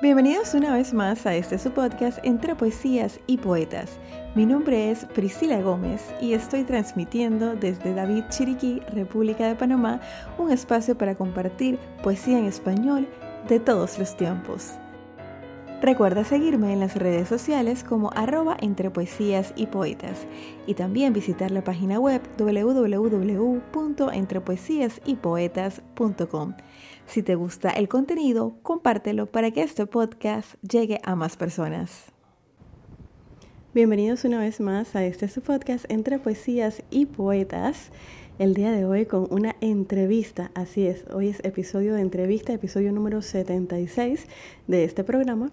Bienvenidos una vez más a este su podcast entre poesías y poetas. Mi nombre es Priscila Gómez y estoy transmitiendo desde David Chiriquí, República de Panamá, un espacio para compartir poesía en español de todos los tiempos. Recuerda seguirme en las redes sociales como arroba entre poesías y poetas y también visitar la página web www.entrepoesiasypoetas.com. Si te gusta el contenido, compártelo para que este podcast llegue a más personas. Bienvenidos una vez más a este su podcast entre poesías y poetas. El día de hoy con una entrevista, así es, hoy es episodio de entrevista, episodio número 76 de este programa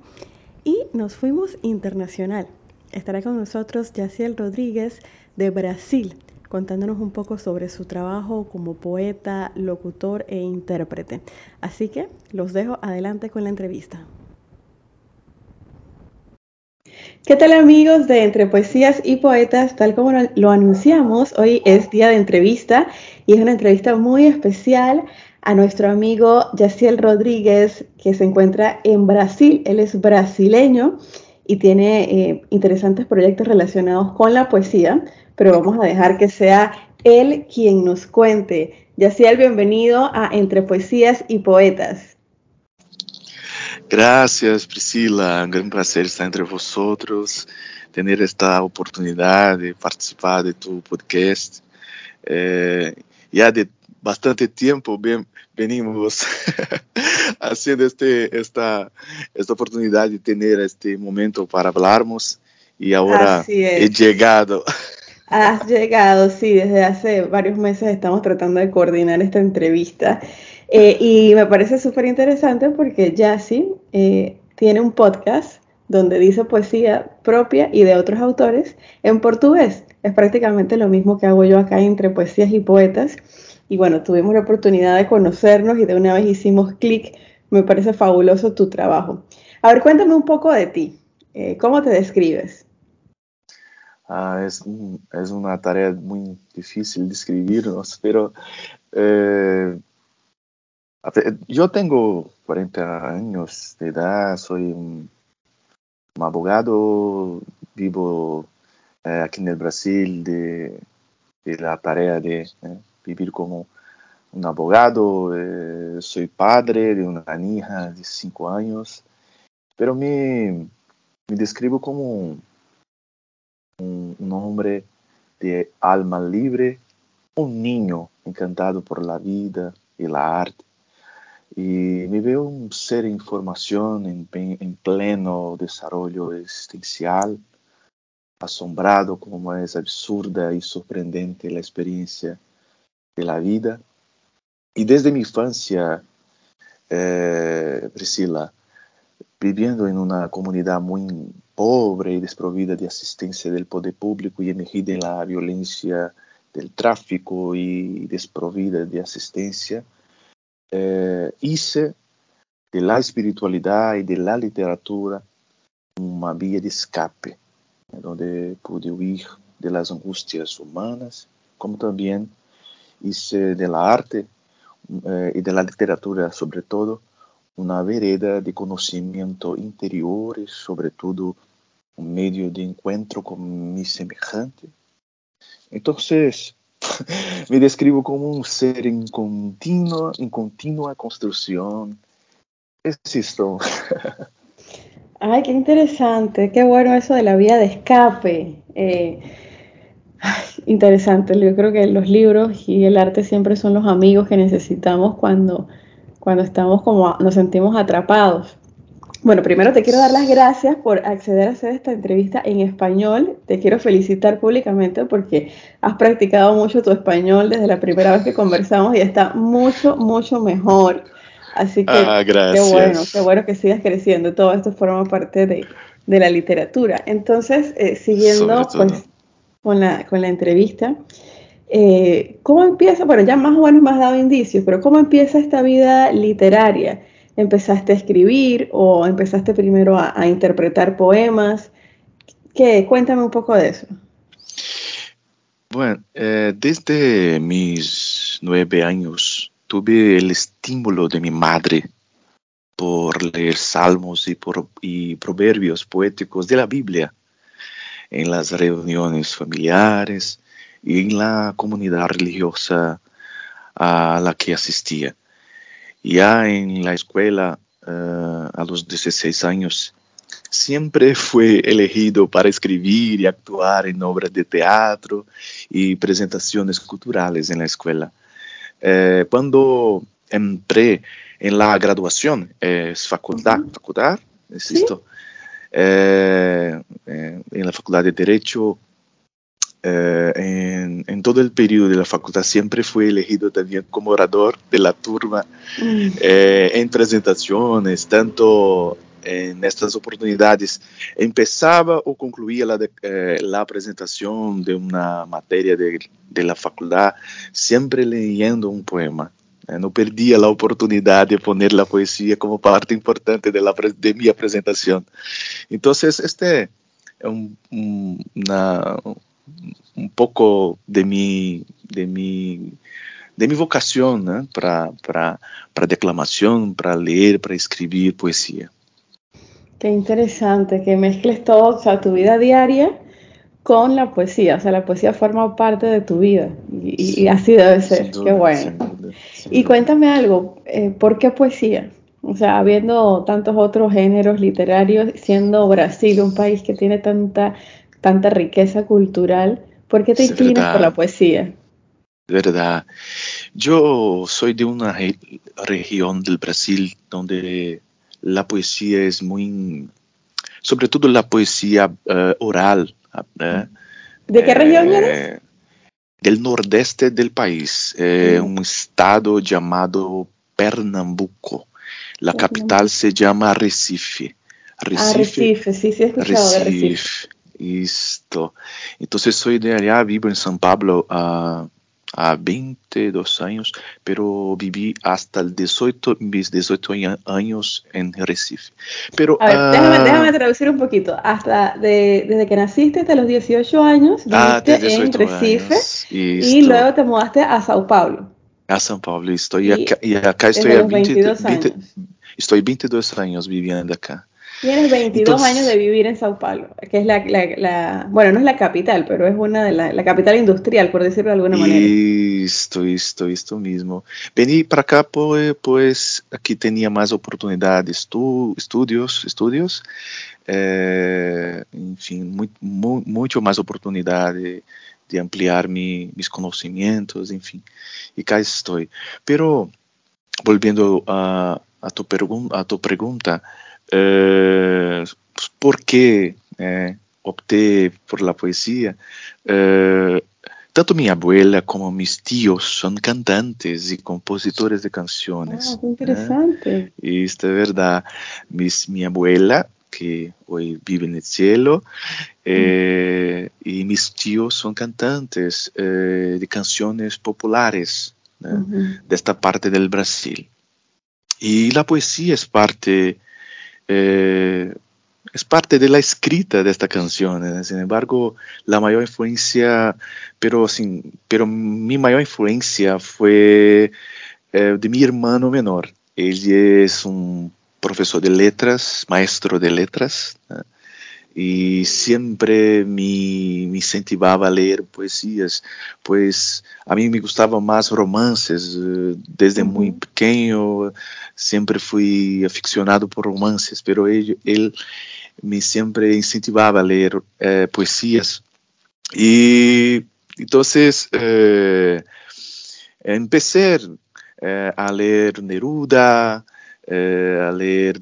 y nos fuimos internacional. Estará con nosotros Yaciel Rodríguez de Brasil contándonos un poco sobre su trabajo como poeta, locutor e intérprete. Así que los dejo adelante con la entrevista. ¿Qué tal amigos de Entre Poesías y Poetas? Tal como lo anunciamos, hoy es día de entrevista y es una entrevista muy especial a nuestro amigo Yaciel Rodríguez que se encuentra en Brasil. Él es brasileño y tiene eh, interesantes proyectos relacionados con la poesía pero vamos a dejar que sea él quien nos cuente. Yaciel, bienvenido a Entre Poesías y Poetas. Gracias, Priscila. Un gran placer estar entre vosotros, tener esta oportunidad de participar de tu podcast. Eh, ya de bastante tiempo venimos haciendo este, esta, esta oportunidad de tener este momento para hablarnos y ahora he llegado. Has llegado, sí, desde hace varios meses estamos tratando de coordinar esta entrevista eh, y me parece súper interesante porque Yassi eh, tiene un podcast donde dice poesía propia y de otros autores en portugués. Es prácticamente lo mismo que hago yo acá entre poesías y poetas. Y bueno, tuvimos la oportunidad de conocernos y de una vez hicimos clic. Me parece fabuloso tu trabajo. A ver, cuéntame un poco de ti. Eh, ¿Cómo te describes? Ah, es, es, una tarea muy difícil de escribirnos, pero eh, yo tengo 40 años de edad, soy un, abogado, vivo eh, aquí en el Brasil de, de la tarea de eh, vivir como un abogado, soy padre de una hija de 5 años, pero me, me describo como un, hombre de alma libre, un niño encantado por la vida y la arte. Y me veo un ser en formación, en, pleno desarrollo existencial, asombrado como es absurda y sorprendente la experiencia de la vida. Y desde mi infancia, eh, Priscila, viviendo en una comunidad muy pobre y desprovida de asistencia del poder público y emergida en la violencia del tráfico y desprovida de asistencia, eh, hice de la espiritualidad y de la literatura una vía de escape, donde pude huir de las angustias humanas, como también hice de la arte eh, y de la literatura sobre todo una vereda de conocimiento interior y sobre todo un medio de encuentro con mi semejante. Entonces, me describo como un ser en continua, en continua construcción. Es esto. Ay, qué interesante, qué bueno eso de la vía de escape. Eh, interesante, yo creo que los libros y el arte siempre son los amigos que necesitamos cuando cuando estamos como nos sentimos atrapados. Bueno, primero te quiero dar las gracias por acceder a hacer esta entrevista en español. Te quiero felicitar públicamente porque has practicado mucho tu español desde la primera vez que conversamos y está mucho, mucho mejor. Así que ah, qué bueno, qué bueno que sigas creciendo. Todo esto forma parte de, la literatura. Entonces, eh, siguiendo pues, con, la, con la entrevista, eh, ¿Cómo empieza? Bueno, ya más o menos me has dado indicios, pero ¿cómo empieza esta vida literaria? ¿Empezaste a escribir o empezaste primero a, interpretar poemas? ¿Qué? Cuéntame un poco de eso. Bueno, eh, desde mis nueve años tuve el estímulo de mi madre por leer salmos y, por, y proverbios poéticos de la Biblia en las reuniones familiares y en la comunidad religiosa a la que asistía. Ya en la escuela, uh, a los 16 años, siempre fue elegido para escribir y actuar en obras de teatro y presentaciones culturales en la escuela. Eh, cuando entré en la graduación, es facultad, facultad, es esto, eh, eh, en la facultad de Derecho, en, en, todo el periodo de la facultad siempre fue elegido también como orador de la turma mm. en presentaciones, tanto en estas oportunidades empezaba o concluía la, de, eh, la presentación de una materia de, de, la facultad siempre leyendo un poema. Eh, no perdía la oportunidad de poner la poesía como parte importante de, la, de mi presentación. Entonces, este es un, una, un poco de mi, de mi de mi vocación ¿no? para, para, para declamación, para leer, para escribir poesía. Qué interesante que mezcles todo, o sea, tu vida diaria con la poesía. O sea, la poesía forma parte de tu vida y, así debe ser. Qué bueno. y cuéntame algo, eh, ¿por qué poesía? O sea, habiendo tantos otros géneros literarios, siendo Brasil un país que tiene tanta, tanta riqueza cultural, ¿por qué te inclinas por la poesía? verdad. Yo soy de una región del Brasil donde la poesía es muy, sobre todo la poesía uh, oral. Uh, ¿De qué región eh, eres? Del nordeste del país, eh, mm. un estado llamado Pernambuco. La capital se llama Recife. Recife, ah, Recife, sí, sí he escuchado Recife. de Recife. Esto. Entonces soy de allá, vivo en San Pablo, uh, há 22 anos, pero vivi hasta 18, mis 18 años en Recife. Pero, a ver, uh, déjame, déjame, traducir un poquito. Hasta de, desde que naciste hasta los 18 años, ah, viviste en Recife y luego te mudaste a Sao Paulo. A São Paulo, estou. E, e, acá, e há 20, 20, estou 22 anos vivendo acá. Tienes 22 años de vivir en Sao Paulo, que es la, bueno, no es la capital, pero es una de la, la capital industrial, por decirlo de alguna manera. Esto, esto, esto mismo. Vení para acá, pues, pues aquí tenía más oportunidades, tú, estudios, estudios, eh, en fin, muy, muy, mucho más oportunidad de, de ampliar mi, mis conocimientos, en fin, y acá estoy. Pero, volviendo a, a, tu, a tu pregunta, por qué eh, opté por la poesía. Eh, tanto mi abuela como mis tíos son cantantes y compositores de canciones. Ah, interesante. Y esto es verdad. Mis, mi abuela, que hoy vive en el cielo, eh, mm. y mis tíos son cantantes eh, de canciones populares uh -huh. de esta parte del Brasil. Y la poesía es parte eh, es parte de la escrita de esta canción. ¿eh? Sin embargo, la mayor influencia, pero, sin, pero mi mayor influencia fue eh, de mi hermano menor. Él es un profesor de letras, maestro de letras. Y siempre me, me, incentivaba a leer poesías, pues a mí me gustaban más romances eh, desde uh -huh. muy pequeño, siempre fui aficionado por romances, pero él, él me siempre incentivaba a leer eh, poesías. Y entonces eh, empecé eh, a leer Neruda, eh, a leer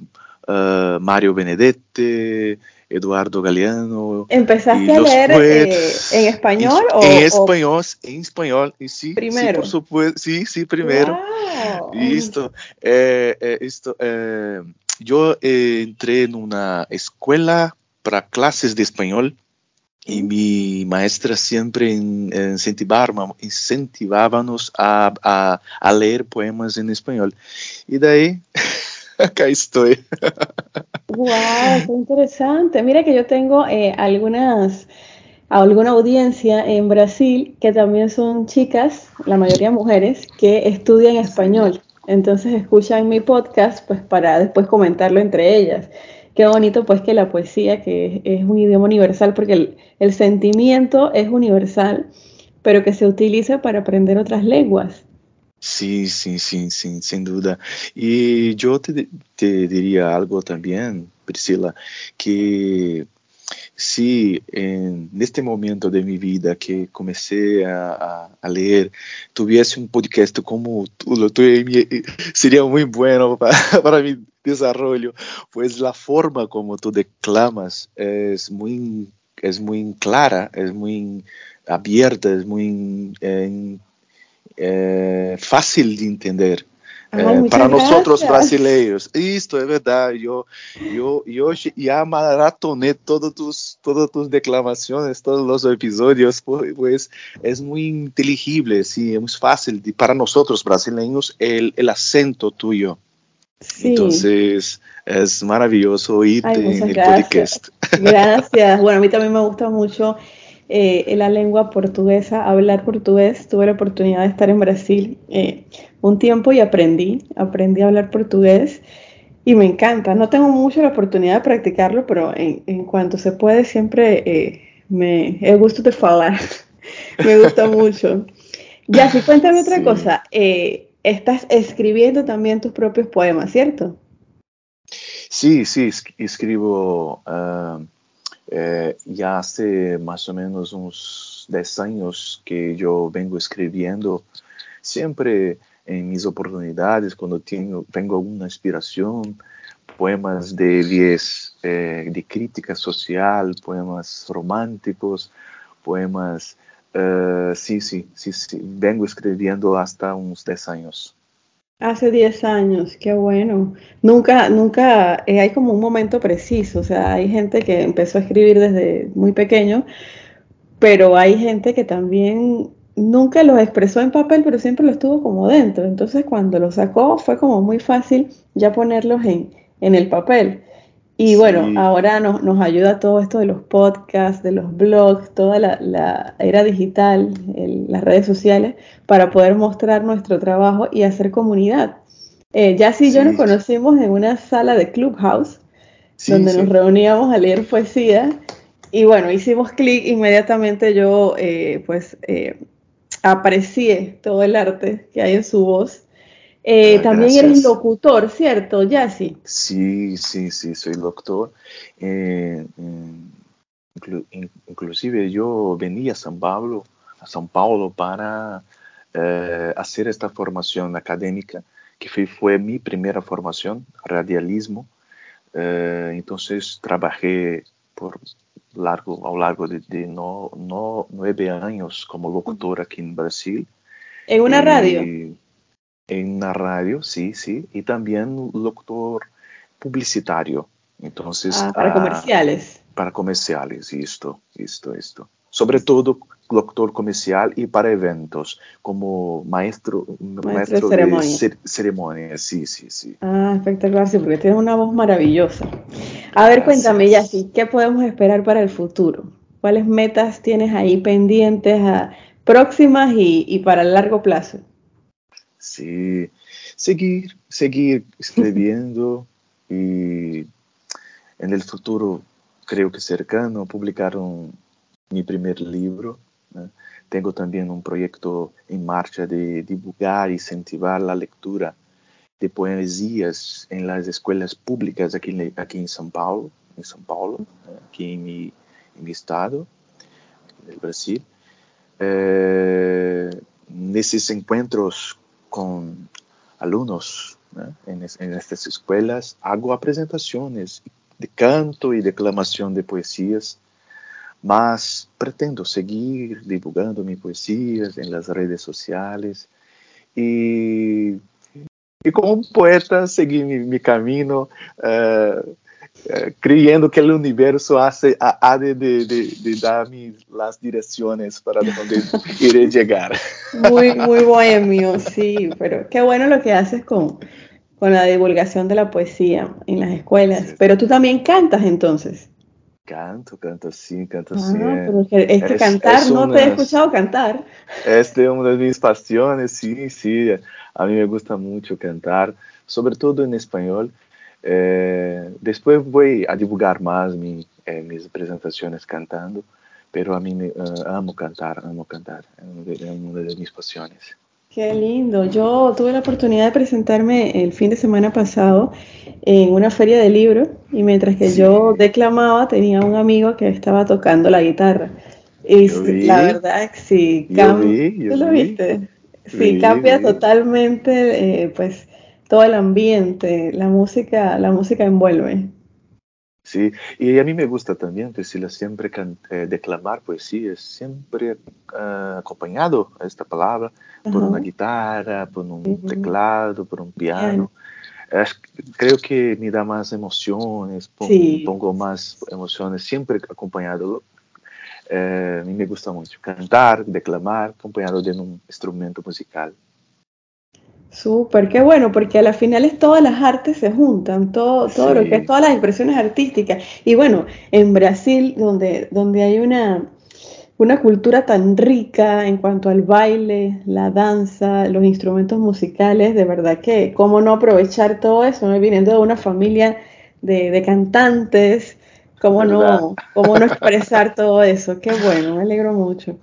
uh, Mario Benedetti, Eduardo Galeano. ¿Empezaste a leer eh, en español en, o en español, o... en español, y sí, primero. Sí, por supuesto, sí, sí, primero. Wow. Esto, eh, eh, esto, eh, yo entré en una escuela para clases de español y mi maestra siempre incentivaba, incentivábamos a, a, a leer poemas en español. Y de ahí acá estoy. ¡Wow! ¡Qué interesante! Mira que yo tengo eh, algunas, alguna audiencia en Brasil que también son chicas, la mayoría mujeres, que estudian español. entonces escuchan mi podcast pues para después comentarlo entre ellas. Qué bonito pues que la poesía, que es, un idioma universal, porque el, el, sentimiento es universal, pero que se utiliza para aprender otras lenguas. Sí, sí, sí, sí, sin duda. Y yo te, te diría algo también, Priscila, que si en este momento de mi vida que comencé a, a, leer tuviese un podcast como tú lo tuve, sería muy bueno para, para, mi desarrollo, pues la forma como tú declamas es muy, es muy clara, es muy abierta, es muy eh, eh, fácil de entender. Ai, é, para nós outros brasileiros. Isto é verdade. Eu, eu, eu já maratonei todas as todas tus declamações, todos os episódios, pois é muito inteligível, sim, é muito fácil de, para nós outros brasileiros o acento tuyo. Sí. Entonces, es maravilloso oírte Ay, en el gracias. podcast. Gracias. Bueno, a mí también me gusta mucho eh, la lengua portuguesa, hablar portugués. Tuve la oportunidad de estar en Brasil eh, un tiempo y aprendí, aprendí a hablar portugués y me encanta. No tengo mucho la oportunidad de practicarlo, pero en, en cuanto se puede siempre eh, me he gusto de hablar. me gusta mucho. Ya, si cuéntame otra Sí. cosa. Eh, estás escribiendo también tus propios poemas, ¿cierto? Sí, sí, es- escribo ah, eh, ya hace más o menos unos 10 años que yo vengo escribiendo, siempre en mis oportunidades, cuando tengo, tengo alguna inspiración, poemas de eh, de crítica social, poemas románticos, poemas... eh, sí, sí, sí, sí, vengo escribiendo hasta unos 10 años. Hace 10 años, qué bueno. Nunca, nunca eh, hay como un momento preciso, o sea, hay gente que empezó a escribir desde muy pequeño, pero hay gente que también nunca lo expresó en papel, pero siempre lo estuvo como dentro. Entonces, cuando lo sacó, fue como muy fácil ya ponerlos en, en el papel. Y bueno, Sí. ahora nos, nos ayuda todo esto de los podcasts, de los blogs, toda la, la era digital, el- las redes sociales, para poder mostrar nuestro trabajo y hacer comunidad. Eh, ya y yo Sí. nos conocimos en una sala de Clubhouse, Sí, donde sí. nos reuníamos a leer poesía. Y bueno, hicimos clic inmediatamente. Yo, eh, pues, eh, aprecié todo el arte que hay en su voz. Eh, Ah, también gracias. eres locutor, ¿cierto, Yassi? Sí, sí, sí, soy doctor. Eh, inclu- in- inclusive yo venía a São Paulo, a São Paulo para eh, hacer esta formación académica, que fue, fue mi primera formación, radialismo. Eh, entonces trabajé por largo, a lo largo de, de no, no nueve años como locutor aquí en Brasil. En una Y radio. En una radio, sí, sí. Y también locutor publicitario. Entonces, Ah, para ah, comerciales. para comerciales, esto, esto, esto. Sobre todo locutor comercial y para eventos, como maestro, Maestro de ceremonia. cer- ceremonia, sí, sí, sí. Ah, espectacular, sí, porque tienes una voz maravillosa. A ver, cuéntame, Gracias. Yassi, ¿qué podemos esperar para el futuro? ¿Cuáles metas tienes ahí pendientes, a- próximas y, y para el largo plazo? Sí, seguir, seguir escribiendo y en el futuro, creo que cercano, publicar un- mi primer libro. ¿no? Tengo también un proyecto en marcha de divulgar y incentivar la lectura de poesías en las escuelas públicas aquí, en- aquí en São Paulo, en São Paulo, aquí en mi, en mi estado, en el Brasil. Eh, nesses encontros com alunos né, en, es- en estas escuelas, hago apresentações de canto e declamação de poesias, mas pretendo seguir divulgando minhas poesias em las redes sociais e, e como um poeta seguir mi, mi caminho eh, eh, creyendo que el universo hace, ha, de, de, de, de darme las direcciones para donde iré llegar. Muy, muy bohemio, sí, pero qué bueno lo que haces con, con la divulgación de la poesía en las escuelas. Sí. Pero tú también cantas entonces. Canto, canto sim, canto Ah, é- pero es que, es que es- cantar, es no te he una- escuchado cantar. Esta é uma das minhas paixões, sim, sim. A mim me gusta muito cantar, sobretudo em espanhol. Eh, depois vou a divulgar mais mi, eh, minhas apresentações cantando, pero a mim me, eh, amo cantar, amo cantar. É uma de- minhas paixões. Qué lindo. Yo tuve la oportunidad de presentarme el fin de semana pasado en una feria de libros y mientras que Sí. yo declamaba tenía un amigo que estaba tocando la guitarra. Y vi. la verdad sí, Yo vi, yo ¿tú lo vi. viste? Sí, cambia totalmente, eh, pues, todo el ambiente, la música, la música envuelve. Sí, y a mí me gusta también, Priscila, siempre can- eh, declamar poesía, siempre ah, acompañado a esta palabra por una guitarra, por un teclado, por un piano. Creo que me da más emociones, pon- Sí. pongo más emociones, siempre acompañado. Eh, a mí me gusta mucho cantar, declamar, acompañado de un instrumento musical. Súper, qué bueno, porque a las finales todas las artes se juntan, todo, todo lo que es todas las expresiones artísticas. Y bueno, en Brasil, donde, donde hay una, una cultura tan rica en cuanto al baile, la danza, los instrumentos musicales, de verdad que cómo no aprovechar todo eso, ¿no? Viniendo de una familia de, de cantantes, cómo no, cómo no expresar todo eso. Qué bueno, me alegro mucho.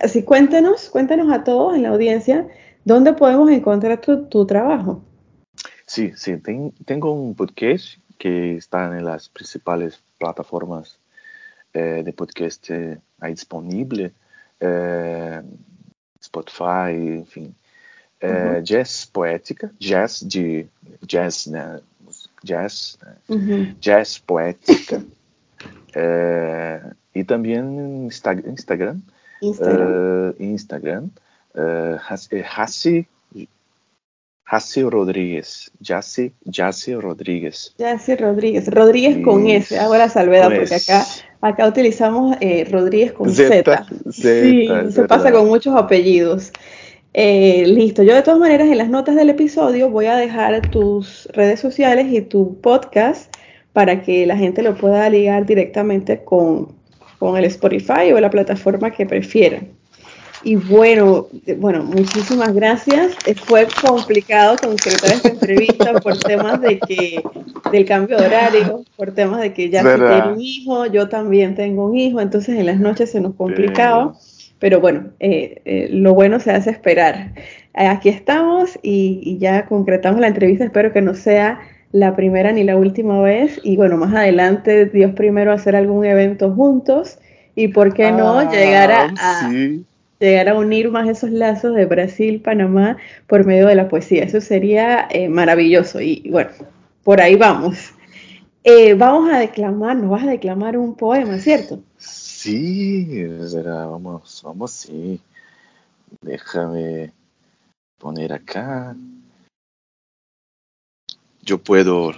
Así cuéntanos, cuéntanos a todos en la audiencia. ¿Dónde podemos encontrar tu, tu trabajo? Sí, sí, ten- tengo un podcast que está en las principales plataformas eh, de podcast eh, ahí disponible, eh, Spotify, enfim. Eh, Uhum. Jazz Poética, jazz de jazz, né? Jazz, né? Jazz Poética. Eh, e também Insta Instagram, Instagram. eh, Instagram, eh, Has- eh, Hassi, Hassi Rodríguez, Jassi, Jassi Rodríguez. Yacy Rodríguez. Rodríguez con Y- S, hago la salvedad porque S. acá, acá utilizamos eh, Rodríguez con Z. Sí, se pasa con muchos apellidos. Eh, listo, yo de todas maneras en las notas del episodio voy a dejar tus redes sociales y tu podcast para que la gente lo pueda ligar directamente con, con el Spotify o la plataforma que prefieran. Y bueno, bueno, muchísimas gracias. Eh, Fue complicado concretar esta entrevista por temas de que del cambio de horario, por temas de que ya tiene un hijo, yo también tengo un hijo, entonces en las noches se nos complicaba. Pero bueno, eh, eh, lo bueno se hace esperar. Eh, aquí estamos y, y ya concretamos la entrevista. Espero que no sea la primera ni la última vez. Y bueno, más adelante, Dios primero, hacer algún evento juntos. Y por qué no Ah, llegar a, a- sí. Llegar a unir más esos lazos de Brasil, Panamá, por medio de la poesía. Eso sería eh, maravilloso. Y, y bueno, por ahí vamos. Eh, vamos a declamar, nos vas a declamar un poema, ¿cierto? Sí, será, vamos, vamos, sí. Déjame poner acá. Yo puedo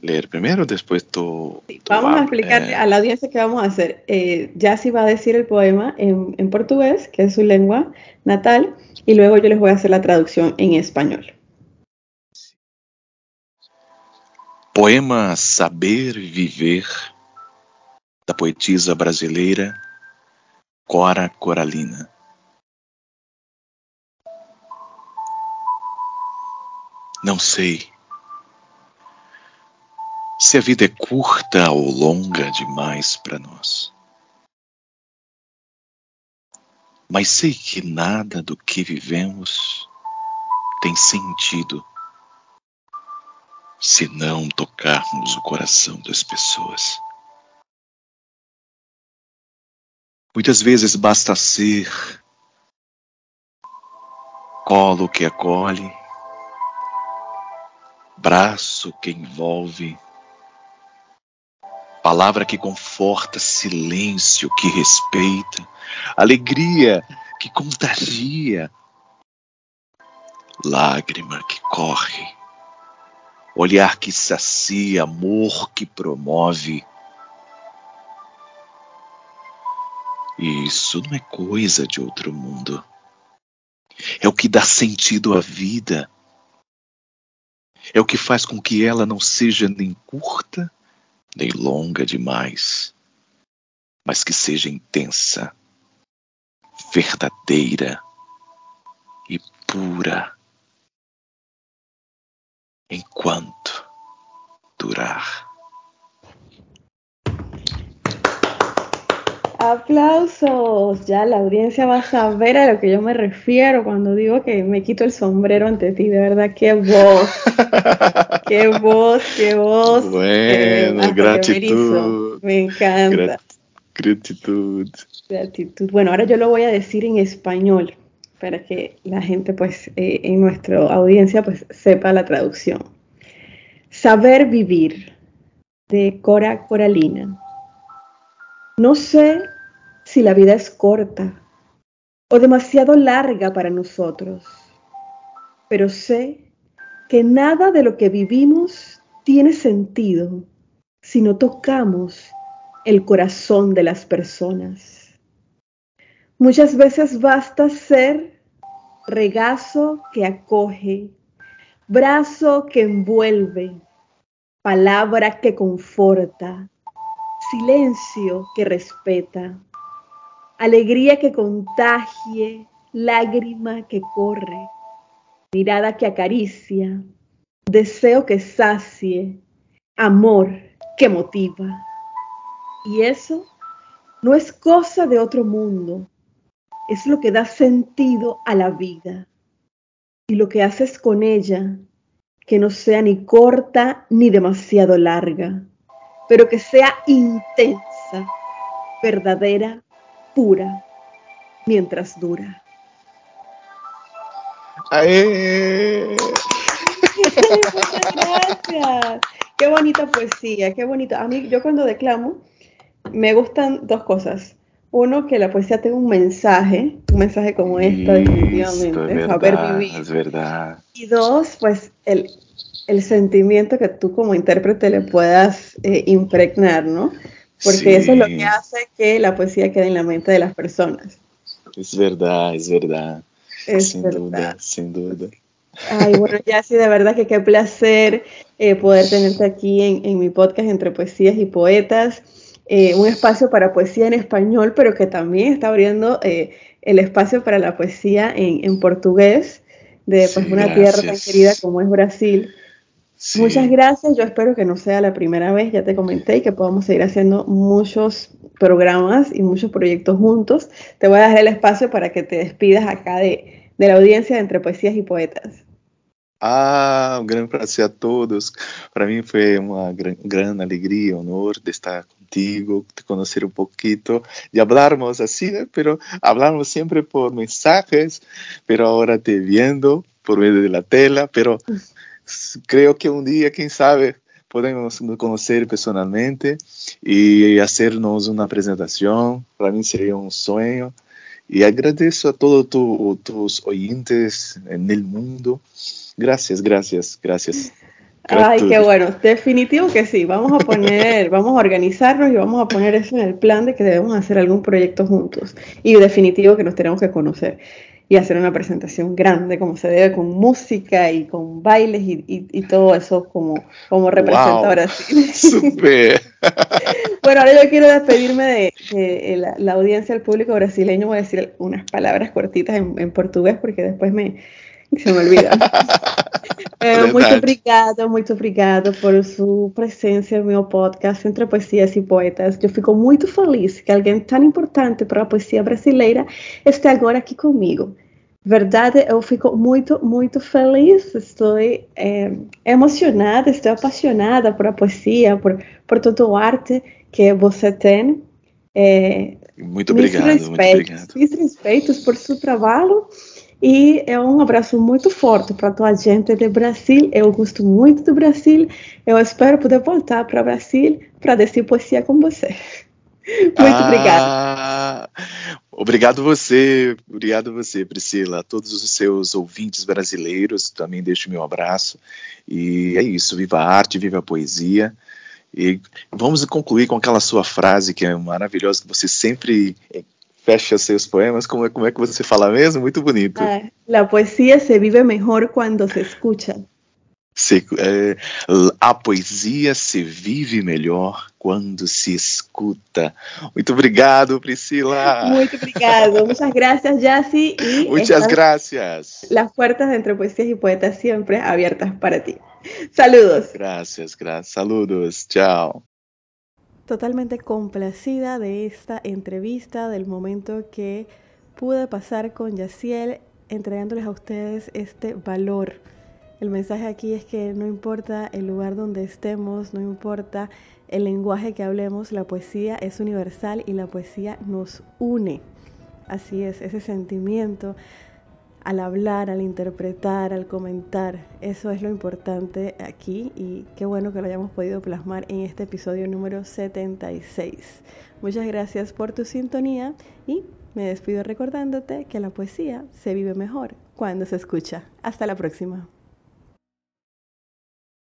leer primero, después tú. tú Vamos a explicarle eh, a la audiencia qué vamos a hacer. Eh, Yassi va a decir el poema en, en portugués, que es su lengua natal, y luego yo les voy a hacer la traducción en español. Poema Saber Viver, da poetisa brasileira Cora Coralina. Não sei se a vida é curta ou longa demais para nós. Mas sei que nada do que vivemos tem sentido se não tocarmos o coração das pessoas. Muitas vezes basta ser colo que acolhe, braço que envolve, palavra que conforta, silêncio que respeita, alegria que contagia, lágrima que corre olhar que sacia, amor que promove. Isso não é coisa de outro mundo. É o que dá sentido à vida. É o que faz com que ela não seja nem curta nem longa demais mas que seja intensa, verdadeira e pura, enquanto durar. Aplausos, ya la audiencia va a saber a lo que yo me refiero cuando digo que me quito el sombrero ante ti, de verdad, qué voz, qué voz, qué voz. Bueno, gratitud. Me, me encanta. Grat- gratitud. Gratitud. Bueno, ahora yo lo voy a decir en español para que la gente, pues, eh, en nuestra audiencia, pues, sepa la traducción. Saber vivir, de Cora Coralina. No sé si la vida es corta o demasiado larga para nosotros, pero sé que nada de lo que vivimos tiene sentido si no tocamos el corazón de las personas. Muchas veces basta ser regazo que acoge, brazo que envuelve, palabra que conforta, silencio que respeta, alegría que contagie, lágrima que corre, mirada que acaricia, deseo que sacie, amor que motiva. Y eso no es cosa de otro mundo, es lo que da sentido a la vida. Y lo que haces con ella, que no sea ni corta ni demasiado larga, pero que sea intensa, verdadera, pura, mientras dura. Aê! Muchas gracias. Qué bonita poesía, qué bonito. A mí, yo cuando declamo, me gustan dos cosas. Uno, que la poesía tenga un mensaje, un mensaje como esta, definitivamente, es saber verdad, vivir. es verdad. Y dos, pues el, el sentimiento que tú como intérprete le puedas eh, impregnar, ¿no? Porque Sí. eso es lo que hace que la poesía quede en la mente de las personas. Es verdad, es verdad. Es sin verdad. duda, sin duda. Ay, bueno, ya sí, de verdad que qué placer eh, poder tenerte aquí en, en mi podcast entre poesías y poetas, eh, un espacio para poesía en español, pero que también está abriendo eh, el espacio para la poesía en, en portugués de pues, Sí, una tierra tan querida como es Brasil. Sí. Muchas gracias, yo espero que no sea la primera vez, ya te comenté, y que podamos seguir haciendo muchos programas y muchos proyectos juntos. Te voy a dejar el espacio para que te despidas acá de, de la audiencia de entre poesías y poetas. Ah, um grande prazer a todos. Para mim foi uma gran, grande alegria, honor de estar contigo, de conhecer um pouquito, de hablarmos assim, né? Pero hablamos sempre por mensajes, pero ahora te viendo por medio de la tela, pero creo que um dia, quem sabe, podemos nos conhecer pessoalmente e hacernos uma apresentação. Para mim seria um sonho. E agradeço a todos tu, tus oyentes no mundo. Gracias, gracias, gracias. Ay, qué bueno. Definitivo que sí. Vamos a poner, vamos a organizarnos y vamos a poner eso en el plan de que debemos hacer algún proyecto juntos. Y definitivo que nos tenemos que conocer y hacer una presentación grande, como se debe, con música y con bailes y, y- y todo eso como, como representa Wow. Brasil. Super. Bueno, ahora yo quiero despedirme de, de la, la audiencia, el público brasileño. Voy a decir unas palabras cortitas en, en portugués porque después me, se me olvida. Eh, muito obrigada, muito obrigada por sua presença no meu podcast Entre Poesias e Poetas. Eu fico muito feliz que alguém tão importante para a poesia brasileira esteja agora aqui comigo. Verdade, eu fico muito, muito feliz. Estou eh, emocionada, estou apaixonada por a poesia, por, por todo o arte que você tem. Eh, Muito obrigado, muito obrigado. mis respeitos por seu trabalho e é um abraço muito forte para toda a gente de Brasil. Eu gosto muito do Brasil. Eu espero poder voltar para o Brasil para dizer poesia com você. Muito obrigada. Ah, Obrigado você, obrigado você, Priscila. A todos os seus ouvintes brasileiros, também deixo meu abraço. E é isso, viva a arte, viva a poesia. E vamos concluir com aquela sua frase que é maravilhosa, que você sempre fecha seus poemas. Como é, como é que você fala mesmo? Muito bonito. Ah, la poesía se vive mejor cuando se escucha. Se, é, a poesia se vive melhor quando se escuta. Muito obrigado, Priscila. Muito obrigado. Muchas gracias, Jassy. Muchas gracias. Las puertas Entre Poesías y Poetas siempre abiertas para ti. Saludos. Gracias, gracias. Saludos. Chao. Totalmente complacida de esta entrevista, del momento que pude pasar con Yaciel, entregándoles a ustedes este valor el mensaje aquí es que no importa el lugar donde estemos, no importa el lenguaje que hablemos, la poesía es universal y la poesía nos une. Así es, ese sentimiento al hablar, al interpretar, al comentar, eso es lo importante aquí y qué bueno que lo hayamos podido plasmar en este episodio número 76. Muchas gracias por tu sintonía y me despido recordándote que la poesía se vive mejor cuando se escucha. Hasta la próxima.